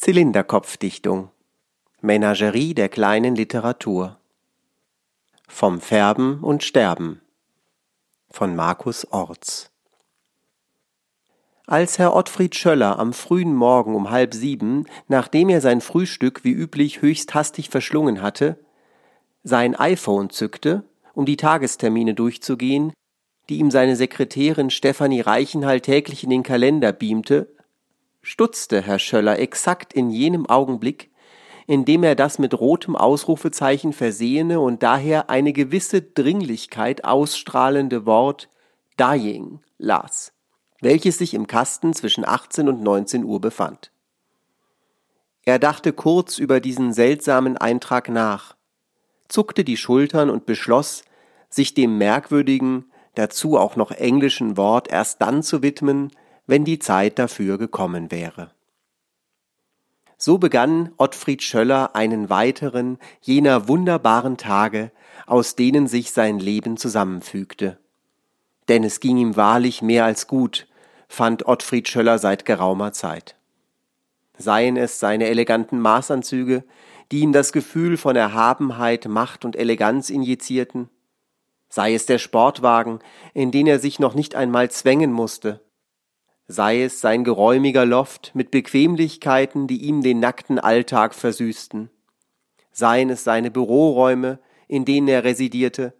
Zylinderkopfdichtung. Menagerie der kleinen Literatur. Vom Färben und Sterben. Von Markus Orts. Als Herr Ottfried Schöller am frühen Morgen um halb sieben, nachdem er sein Frühstück wie üblich höchst hastig verschlungen hatte, sein iPhone zückte, um die Tagestermine durchzugehen, die ihm seine Sekretärin Stefanie Reichenhall täglich in den Kalender beamte, stutzte Herr Schöller exakt in jenem Augenblick, in dem er das mit rotem Ausrufezeichen versehene und daher eine gewisse Dringlichkeit ausstrahlende Wort dying las, welches sich im Kasten zwischen 18 und 19 Uhr befand. Er dachte kurz über diesen seltsamen Eintrag nach, zuckte die Schultern und beschloss, sich dem merkwürdigen, dazu auch noch englischen Wort erst dann zu widmen, wenn die Zeit dafür gekommen wäre. So begann Ottfried Schöller einen weiteren jener wunderbaren Tage, aus denen sich sein Leben zusammenfügte. Denn es ging ihm wahrlich mehr als gut, fand Ottfried Schöller seit geraumer Zeit. Seien es seine eleganten Maßanzüge, die ihm das Gefühl von Erhabenheit, Macht und Eleganz injizierten, sei es der Sportwagen, in den er sich noch nicht einmal zwängen musste, sei es sein geräumiger Loft mit Bequemlichkeiten, die ihm den nackten Alltag versüßten, seien es seine Büroräume, in denen er residierte,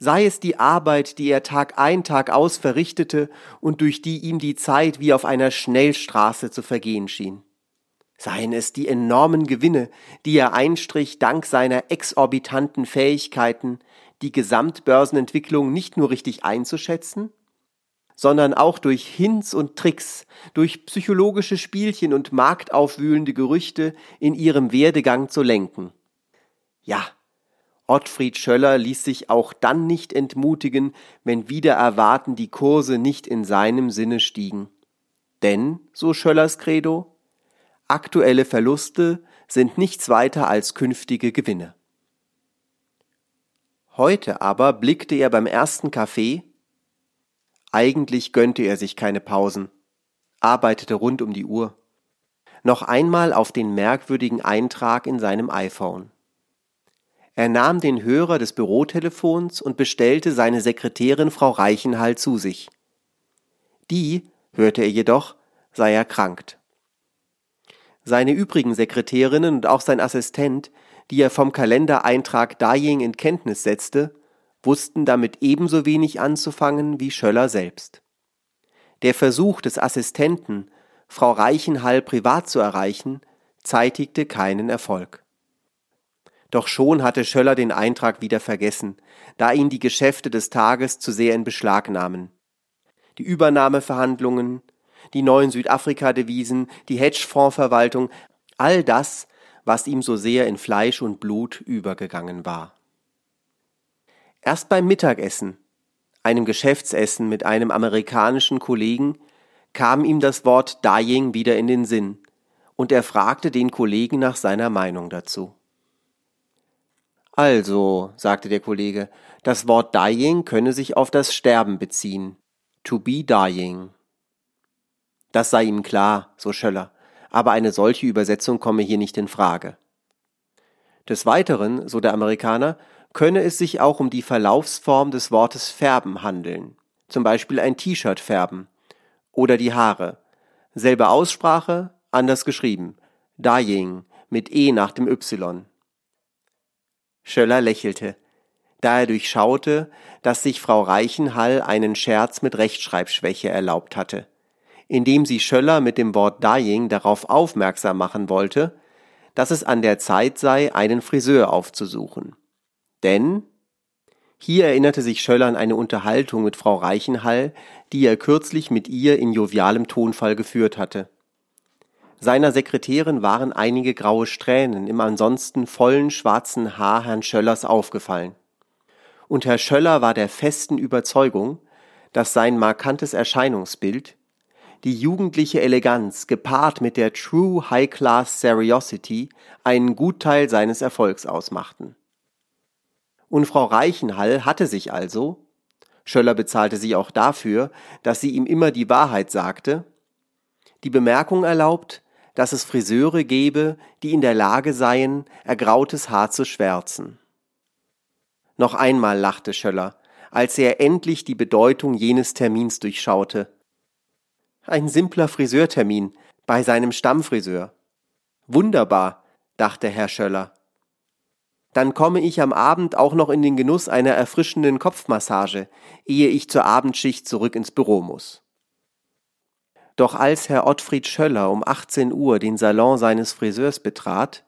sei es die Arbeit, die er Tag ein, Tag aus verrichtete und durch die ihm die Zeit wie auf einer Schnellstraße zu vergehen schien. Seien es die enormen Gewinne, die er einstrich dank seiner exorbitanten Fähigkeiten, die Gesamtbörsenentwicklung nicht nur richtig einzuschätzen, sondern auch durch Hints und Tricks, durch psychologische Spielchen und marktaufwühlende Gerüchte in ihrem Werdegang zu lenken. Ja, Ottfried Schöller ließ sich auch dann nicht entmutigen, wenn wieder erwarten die Kurse nicht in seinem Sinne stiegen. Denn, so Schöllers Credo, aktuelle Verluste sind nichts weiter als künftige Gewinne. Heute aber blickte er beim ersten Kaffee eigentlich gönnte er sich keine Pausen, arbeitete rund um die Uhr. Noch einmal auf den merkwürdigen Eintrag in seinem iPhone. Er nahm den Hörer des Bürotelefons und bestellte seine Sekretärin Frau Reichenhall zu sich. Die, hörte er jedoch, sei erkrankt. Seine übrigen Sekretärinnen und auch sein Assistent, die er vom Kalendereintrag Dying in Kenntnis setzte, wussten damit ebenso wenig anzufangen wie Schöller selbst. Der Versuch des Assistenten, Frau Reichenhall privat zu erreichen, zeitigte keinen Erfolg. Doch schon hatte Schöller den Eintrag wieder vergessen, da ihn die Geschäfte des Tages zu sehr in Beschlag nahmen. Die Übernahmeverhandlungen, die neuen Südafrika-Devisen, die Hedgefondsverwaltung, all das, was ihm so sehr in Fleisch und Blut übergegangen war. Erst beim Mittagessen, einem Geschäftsessen mit einem amerikanischen Kollegen, kam ihm das Wort Dying wieder in den Sinn, und er fragte den Kollegen nach seiner Meinung dazu. Also, sagte der Kollege, das Wort dying könne sich auf das Sterben beziehen. To be dying. Das sei ihm klar, so Schöller, aber eine solche Übersetzung komme hier nicht in Frage. Des Weiteren, so der Amerikaner, könne es sich auch um die Verlaufsform des Wortes färben handeln, zum Beispiel ein T-Shirt färben oder die Haare. Selbe Aussprache, anders geschrieben. Dying mit E nach dem Y. Schöller lächelte, da er durchschaute, dass sich Frau Reichenhall einen Scherz mit Rechtschreibschwäche erlaubt hatte, indem sie Schöller mit dem Wort Dying darauf aufmerksam machen wollte, dass es an der Zeit sei, einen Friseur aufzusuchen. Denn hier erinnerte sich Schöller an eine Unterhaltung mit Frau Reichenhall, die er kürzlich mit ihr in jovialem Tonfall geführt hatte. Seiner Sekretärin waren einige graue Strähnen im ansonsten vollen schwarzen Haar Herrn Schöllers aufgefallen. Und Herr Schöller war der festen Überzeugung, dass sein markantes Erscheinungsbild, die jugendliche Eleganz gepaart mit der True High Class Seriosity einen Gutteil seines Erfolgs ausmachten. Und Frau Reichenhall hatte sich also, Schöller bezahlte sie auch dafür, dass sie ihm immer die Wahrheit sagte, die Bemerkung erlaubt, dass es Friseure gebe, die in der Lage seien, ergrautes Haar zu schwärzen. Noch einmal lachte Schöller, als er endlich die Bedeutung jenes Termins durchschaute. Ein simpler Friseurtermin bei seinem Stammfriseur. Wunderbar, dachte Herr Schöller. Dann komme ich am Abend auch noch in den Genuss einer erfrischenden Kopfmassage, ehe ich zur Abendschicht zurück ins Büro muss. Doch als Herr Ottfried Schöller um 18 Uhr den Salon seines Friseurs betrat,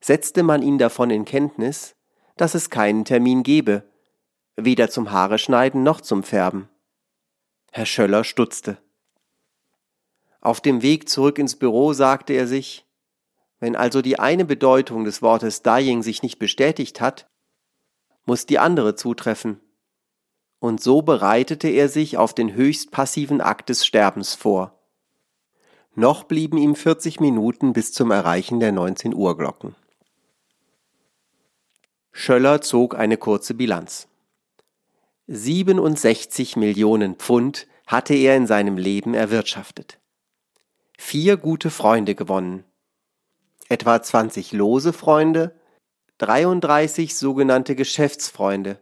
setzte man ihn davon in Kenntnis, dass es keinen Termin gebe, weder zum Haare schneiden noch zum Färben. Herr Schöller stutzte. Auf dem Weg zurück ins Büro sagte er sich, wenn also die eine Bedeutung des Wortes Dying sich nicht bestätigt hat, muss die andere zutreffen. Und so bereitete er sich auf den höchst passiven Akt des Sterbens vor. Noch blieben ihm 40 Minuten bis zum Erreichen der 19 Uhr Glocken. Schöller zog eine kurze Bilanz. 67 Millionen Pfund hatte er in seinem Leben erwirtschaftet. Vier gute Freunde gewonnen, etwa 20 lose Freunde, 33 sogenannte Geschäftsfreunde.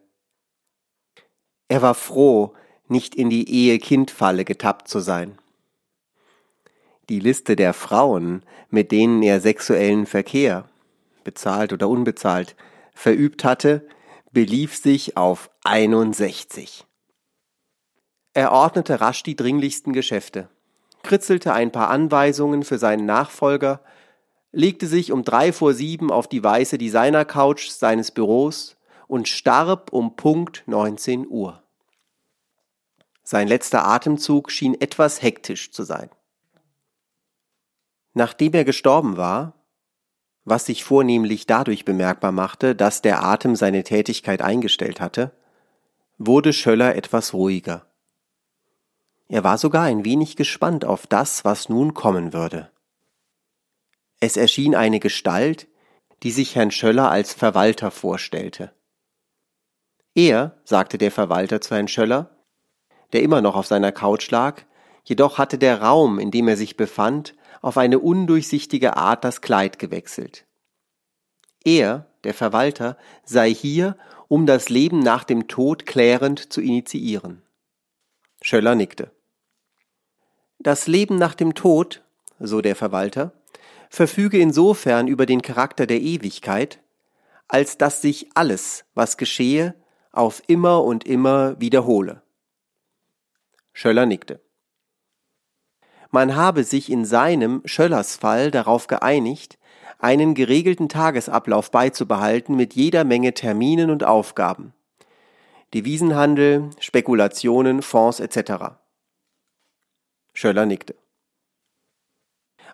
Er war froh, nicht in die Ehe-Kind-Falle getappt zu sein. Die Liste der Frauen, mit denen er sexuellen Verkehr, bezahlt oder unbezahlt, verübt hatte, belief sich auf 61. Er ordnete rasch die dringlichsten Geschäfte, kritzelte ein paar Anweisungen für seinen Nachfolger legte sich um drei vor sieben auf die weiße Designer-Couch seines Büros und starb um Punkt 19 Uhr. Sein letzter Atemzug schien etwas hektisch zu sein. Nachdem er gestorben war, was sich vornehmlich dadurch bemerkbar machte, dass der Atem seine Tätigkeit eingestellt hatte, wurde Schöller etwas ruhiger. Er war sogar ein wenig gespannt auf das, was nun kommen würde. Es erschien eine Gestalt, die sich Herrn Schöller als Verwalter vorstellte. Er, sagte der Verwalter zu Herrn Schöller, der immer noch auf seiner Couch lag, jedoch hatte der Raum, in dem er sich befand, auf eine undurchsichtige Art das Kleid gewechselt. Er, der Verwalter, sei hier, um das Leben nach dem Tod klärend zu initiieren. Schöller nickte. Das Leben nach dem Tod, so der Verwalter, verfüge insofern über den Charakter der Ewigkeit, als dass sich alles, was geschehe, auf immer und immer wiederhole. Schöller nickte. Man habe sich in seinem Schöllers Fall darauf geeinigt, einen geregelten Tagesablauf beizubehalten mit jeder Menge Terminen und Aufgaben. Devisenhandel, Spekulationen, Fonds etc. Schöller nickte.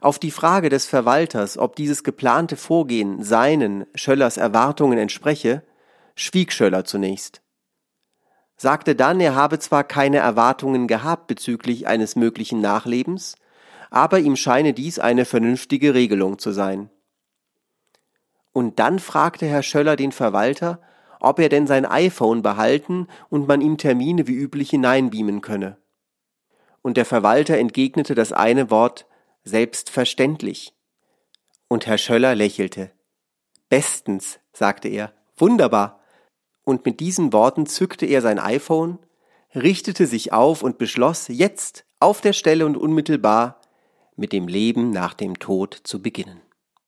Auf die Frage des Verwalters, ob dieses geplante Vorgehen seinen, Schöllers Erwartungen entspreche, schwieg Schöller zunächst. Sagte dann, er habe zwar keine Erwartungen gehabt bezüglich eines möglichen Nachlebens, aber ihm scheine dies eine vernünftige Regelung zu sein. Und dann fragte Herr Schöller den Verwalter, ob er denn sein iPhone behalten und man ihm Termine wie üblich hineinbeamen könne. Und der Verwalter entgegnete das eine Wort Selbstverständlich. Und Herr Schöller lächelte. Bestens, sagte er. Wunderbar. Und mit diesen Worten zückte er sein iPhone, richtete sich auf und beschloss, jetzt auf der Stelle und unmittelbar mit dem Leben nach dem Tod zu beginnen.